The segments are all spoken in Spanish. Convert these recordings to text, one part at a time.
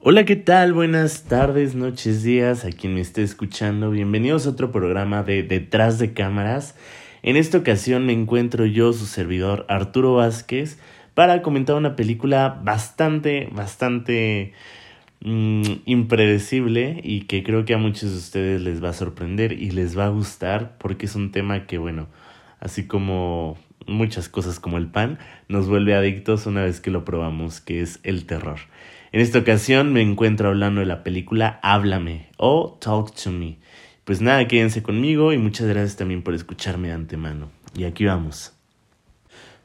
Hola, ¿qué tal? Buenas tardes, noches, días, a quien me esté escuchando. Bienvenidos a otro programa de Detrás de Cámaras. En esta ocasión me encuentro yo, su servidor Arturo Vázquez, para comentar una película bastante, bastante mm, impredecible y que creo que a muchos de ustedes les va a sorprender y les va a gustar porque es un tema que, bueno, así como muchas cosas como el pan, nos vuelve adictos una vez que lo probamos, que es el terror. En esta ocasión me encuentro hablando de la película Háblame o Talk to Me. Pues nada, quédense conmigo y muchas gracias también por escucharme de antemano. Y aquí vamos.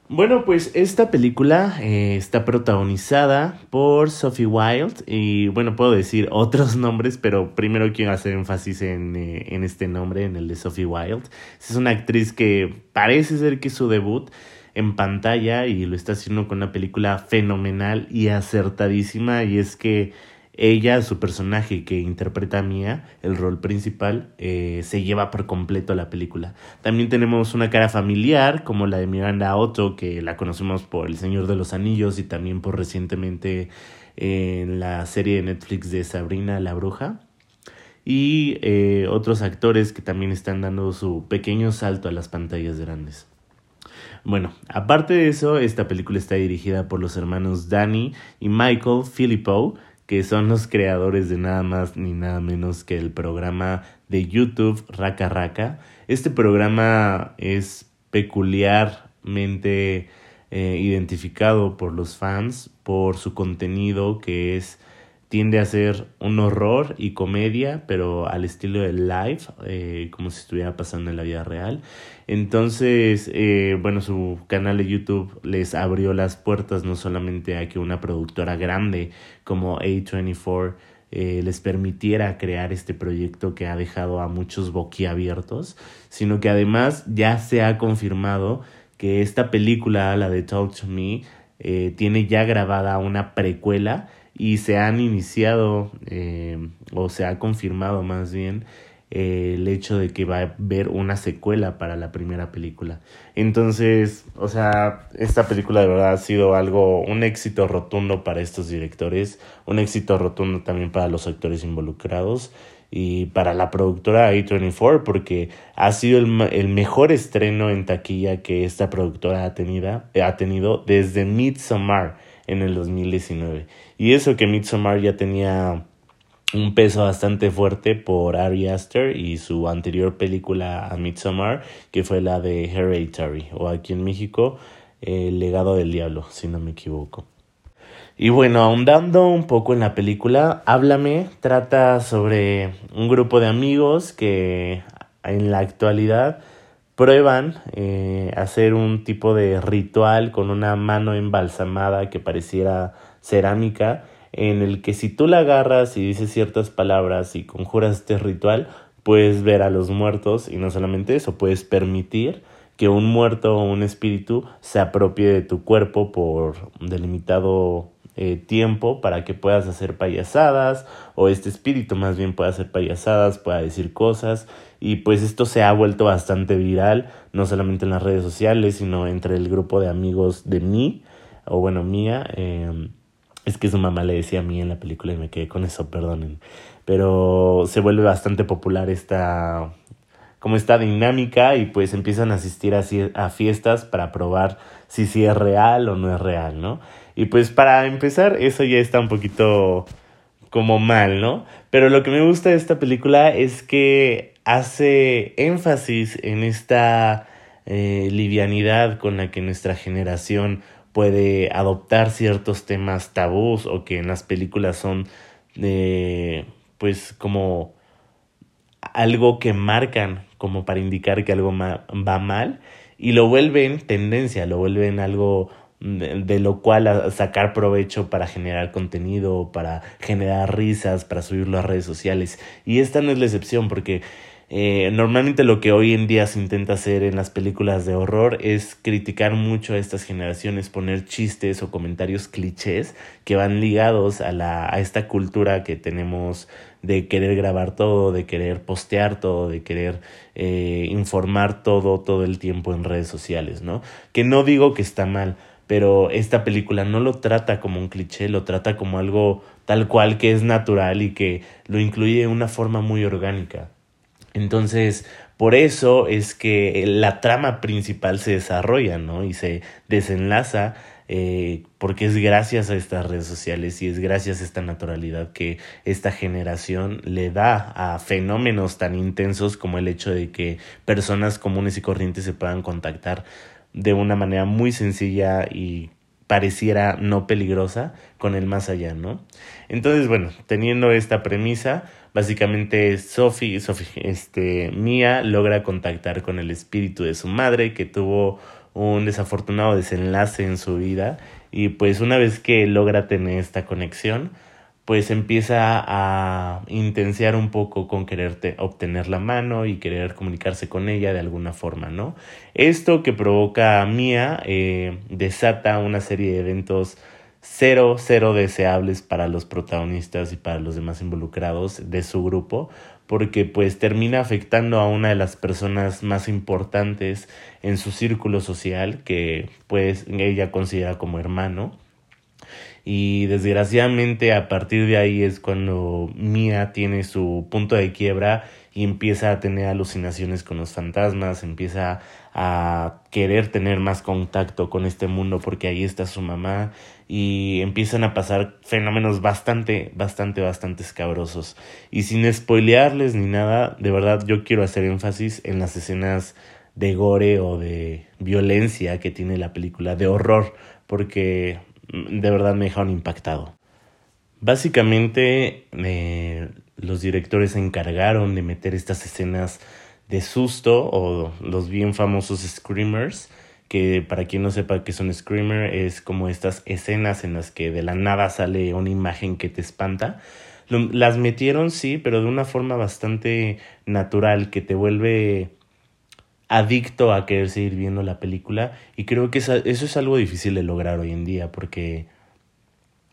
Bueno, pues esta película eh, está protagonizada por Sophie Wilde y bueno, puedo decir otros nombres, pero primero quiero hacer énfasis en, eh, en este nombre, en el de Sophie Wilde. Es una actriz que parece ser que su debut en pantalla y lo está haciendo con una película fenomenal y acertadísima y es que ella, su personaje que interpreta a Mia, el rol principal, eh, se lleva por completo la película. También tenemos una cara familiar, como la de Miranda Otto, que la conocemos por El Señor de los Anillos y también por recientemente en la serie de Netflix de Sabrina la Bruja. Y eh, otros actores que también están dando su pequeño salto a las pantallas grandes. Bueno, aparte de eso, esta película está dirigida por los hermanos Danny y Michael Filippo, que son los creadores de nada más ni nada menos que el programa de YouTube Raka Raka. Este programa es peculiarmente eh, identificado por los fans por su contenido que es tiende a ser un horror y comedia, pero al estilo de live, eh, como si estuviera pasando en la vida real. Entonces, eh, bueno, su canal de YouTube les abrió las puertas no solamente a que una productora grande como A24 eh, les permitiera crear este proyecto que ha dejado a muchos boquiabiertos, sino que además ya se ha confirmado que esta película, la de Talk to Me, tiene ya grabada una precuela y se han iniciado eh, o se ha confirmado más bien eh, el hecho de que va a haber una secuela para la primera película. Entonces, o sea, esta película de verdad ha sido algo, un éxito rotundo para estos directores, un éxito rotundo también para los actores involucrados y para la productora A24 porque ha sido el, el mejor estreno en taquilla que esta productora ha tenido, ha tenido desde Midsommar en el 2019. Y eso que Midsommar ya tenía un peso bastante fuerte por Ari Aster y su anterior película a Midsommar, que fue la de Hereditary, o aquí en México, El legado del diablo, si no me equivoco. Y bueno, ahondando un poco en la película, Háblame trata sobre un grupo de amigos que en la actualidad prueban eh, hacer un tipo de ritual con una mano embalsamada que pareciera cerámica, en el que si tú la agarras y dices ciertas palabras y conjuras este ritual, puedes ver a los muertos y no solamente eso, puedes permitir que un muerto o un espíritu se apropie de tu cuerpo por delimitado eh, tiempo para que puedas hacer payasadas o este espíritu más bien pueda hacer payasadas, pueda decir cosas y pues esto se ha vuelto bastante viral, no solamente en las redes sociales, sino entre el grupo de amigos de mí, o bueno, mía. Em, es que su mamá le decía a mí en la película y me quedé con eso, perdonen. Pero se vuelve bastante popular esta, como esta dinámica y pues empiezan a asistir a, a fiestas para probar si sí es real o no es real, ¿no? Y pues para empezar, eso ya está un poquito como mal, ¿no? Pero lo que me gusta de esta película es que hace énfasis en esta eh, livianidad con la que nuestra generación puede adoptar ciertos temas tabús o que en las películas son eh, pues como algo que marcan como para indicar que algo va mal y lo vuelven tendencia, lo vuelven algo de, lo cual sacar provecho para generar contenido, para generar risas, para subirlo a redes sociales. Y esta no es la excepción porque eh, normalmente lo que hoy en día se intenta hacer en las películas de horror es criticar mucho a estas generaciones, poner chistes o comentarios clichés que van ligados a, la, a esta cultura que tenemos de querer grabar todo, de querer postear todo, de querer eh, informar todo todo el tiempo en redes sociales, ¿no? Que no digo que está mal, pero esta película no lo trata como un cliché, lo trata como algo tal cual que es natural y que lo incluye de una forma muy orgánica. Entonces, por eso es que la trama principal se desarrolla, ¿no? Y se desenlaza eh, porque es gracias a estas redes sociales y es gracias a esta naturalidad que esta generación le da a fenómenos tan intensos como el hecho de que personas comunes y corrientes se puedan contactar de una manera muy sencilla y pareciera no peligrosa con el más allá, ¿no? Entonces, bueno, teniendo esta premisa, básicamente Sophie, Sophie, este, Mia logra contactar con el espíritu de su madre que tuvo un desafortunado desenlace en su vida y pues una vez que logra tener esta conexión, pues empieza a intensiar un poco con quererte obtener la mano y querer comunicarse con ella de alguna forma, ¿no? Esto que provoca a Mia eh, desata una serie de eventos cero, cero deseables para los protagonistas y para los demás involucrados de su grupo, porque pues termina afectando a una de las personas más importantes en su círculo social, que pues ella considera como hermano, y desgraciadamente a partir de ahí es cuando Mia tiene su punto de quiebra y empieza a tener alucinaciones con los fantasmas, empieza a querer tener más contacto con este mundo porque ahí está su mamá y empiezan a pasar fenómenos bastante, bastante, bastante escabrosos. Y sin spoilearles ni nada, de verdad yo quiero hacer énfasis en las escenas de gore o de violencia que tiene la película, de horror, porque de verdad me dejaron impactado. Básicamente eh, los directores se encargaron de meter estas escenas de susto o los bien famosos screamers, que para quien no sepa qué son screamer es como estas escenas en las que de la nada sale una imagen que te espanta. Las metieron sí, pero de una forma bastante natural que te vuelve adicto a querer seguir viendo la película y creo que eso es algo difícil de lograr hoy en día porque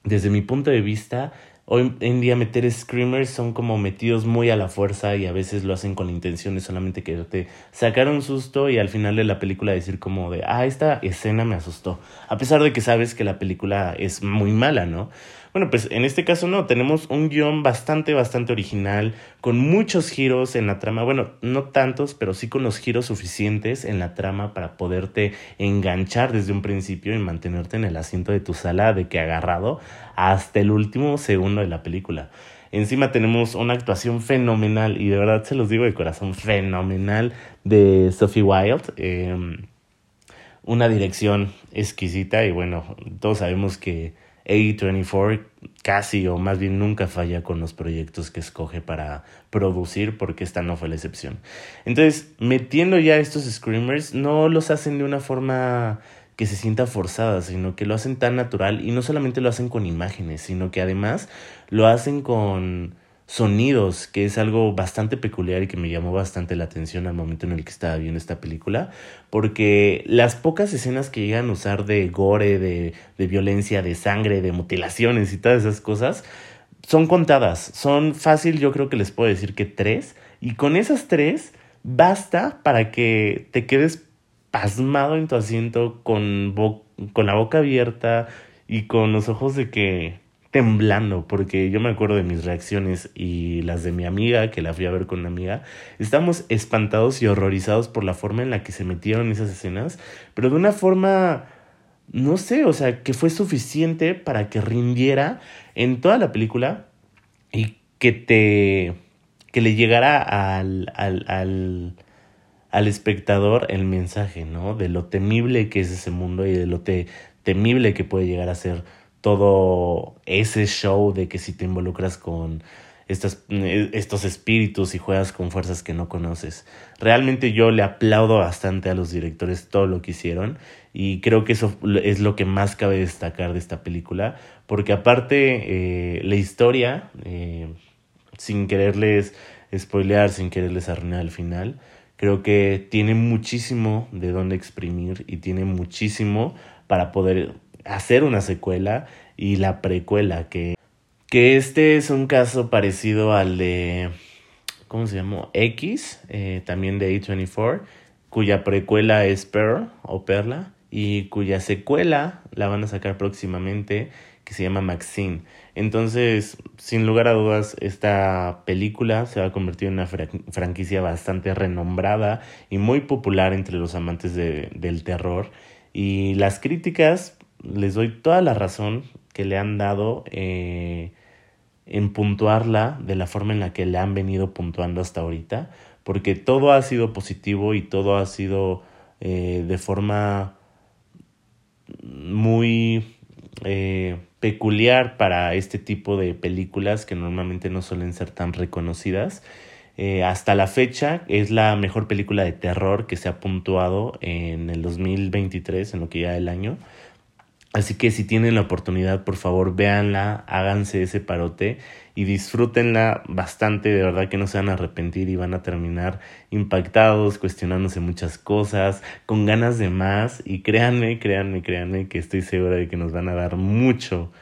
desde mi punto de vista hoy en día meter screamers son como metidos muy a la fuerza y a veces lo hacen con la intención de solamente te sacar un susto y al final de la película decir como de ah esta escena me asustó a pesar de que sabes que la película es muy mala no bueno, pues en este caso no, tenemos un guion bastante, bastante original, con muchos giros en la trama, bueno, no tantos, pero sí con los giros suficientes en la trama para poderte enganchar desde un principio y mantenerte en el asiento de tu sala de que agarrado hasta el último segundo de la película. Encima tenemos una actuación fenomenal y de verdad se los digo de corazón, fenomenal de Sophie Wilde. Em, una dirección exquisita y bueno, todos sabemos que a24 casi o más bien nunca falla con los proyectos que escoge para producir porque esta no fue la excepción. Entonces, metiendo ya estos screamers, no los hacen de una forma que se sienta forzada, sino que lo hacen tan natural y no solamente lo hacen con imágenes, sino que además lo hacen con sonidos, que es algo bastante peculiar y que me llamó bastante la atención al momento en el que estaba viendo esta película, porque las pocas escenas que llegan a usar de gore, de, violencia, de sangre, de mutilaciones y todas esas cosas, son contadas, son fácil, yo creo que les puedo decir que tres, y con esas tres basta para que te quedes pasmado en tu asiento con, con la boca abierta y con los ojos de que temblando porque yo me acuerdo de mis reacciones y las de mi amiga, que la fui a ver con una amiga, estamos espantados y horrorizados por la forma en la que se metieron esas escenas, pero de una forma, no sé, o sea, que fue suficiente para que rindiera en toda la película y que te, que le llegara al, al, al, al espectador el mensaje, ¿no? De lo temible que es ese mundo y de lo temible que puede llegar a ser todo ese show de que si te involucras con estos, estos espíritus y juegas con fuerzas que no conoces. Realmente yo le aplaudo bastante a los directores todo lo que hicieron y creo que eso es lo que más cabe destacar de esta película, porque aparte eh, la historia, eh, sin quererles spoilear, sin quererles arruinar al final, creo que tiene muchísimo de dónde exprimir y tiene muchísimo para poder hacer una secuela y la precuela, que, que este es un caso parecido al de, ¿cómo se llamó? X, eh, también de A24, cuya precuela es Pearl o Perla, y cuya secuela la van a sacar próximamente que se llama Maxine. Entonces, sin lugar a dudas, esta película se va a convertir en una franquicia bastante renombrada y muy popular entre los amantes de, del terror. Y las críticas, les doy toda la razón que le han dado eh, en puntuarla de la forma en la que le han venido puntuando hasta ahorita, porque todo ha sido positivo y todo ha sido eh, de forma muy eh, peculiar para este tipo de películas que normalmente no suelen ser tan reconocidas. Eh, hasta la fecha es la mejor película de terror que se ha puntuado en el 2023, en lo que ya el año. Así que si tienen la oportunidad, por favor, véanla, háganse ese parote y disfrútenla bastante, de verdad que no se van a arrepentir y van a terminar impactados, cuestionándose muchas cosas, con ganas de más y créanme, créanme, créanme que estoy segura de que nos van a dar mucho,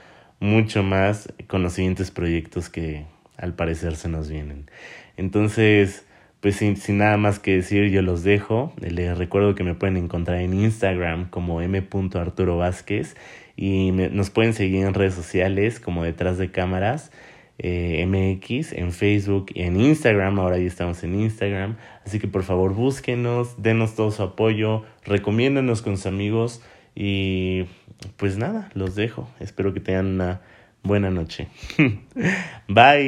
mucho más con los siguientes proyectos que al parecer se nos vienen. Entonces, pues sin, nada más que decir, yo los dejo. Les recuerdo que me pueden encontrar en Instagram como m.arturo Vázquez y nos pueden seguir en redes sociales como detrás de cámaras eh, MX, en Facebook y en Instagram. Ahora ya estamos en Instagram. Así que por favor búsquenos, denos todo su apoyo, recomiéndenos con sus amigos y pues nada, los dejo. Espero que tengan una buena noche. Bye.